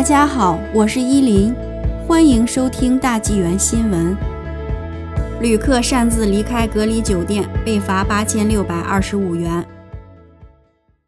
大家好，我是依林，欢迎收听大纪元新闻。旅客擅自离开隔离酒店被罚八千六百二十五元。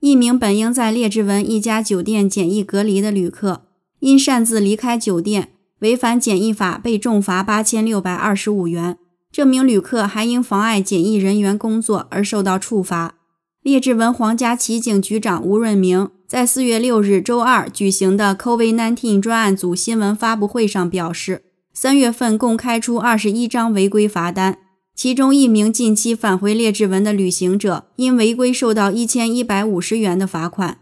一名本应在列治文一家酒店检疫隔离的旅客，因擅自离开酒店，违反检疫法，被重罚八千六百二十五元。这名旅客还因妨碍检疫人员工作而受到处罚。列治文皇家骑警局长吴润明在四月六日周二举行的 COVID-19 专案组新闻发布会上表示，三月份共开出二十一张违规罚单，其中一名近期返回列治文的旅行者因违规受到一千一百五十元的罚款。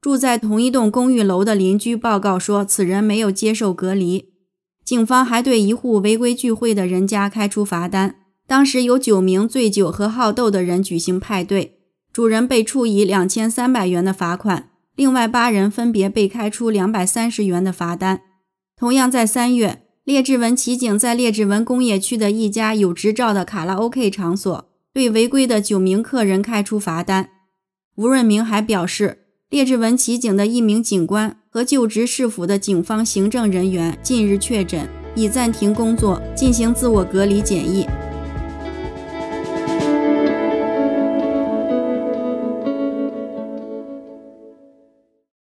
住在同一栋公寓楼的邻居报告说，此人没有接受隔离。警方还对一户违规聚会的人家开出罚单，当时有九名醉酒和好斗的人举行派对。主人被处以两千三百元的罚款，另外八人分别被开出两百三十元的罚单。同样在三月，列治文骑警在列治文工业区的一家有执照的卡拉 OK 场所，对违规的九名客人开出罚单。吴润明还表示，列治文骑警的一名警官和就职市府的警方行政人员近日确诊，已暂停工作，进行自我隔离检疫。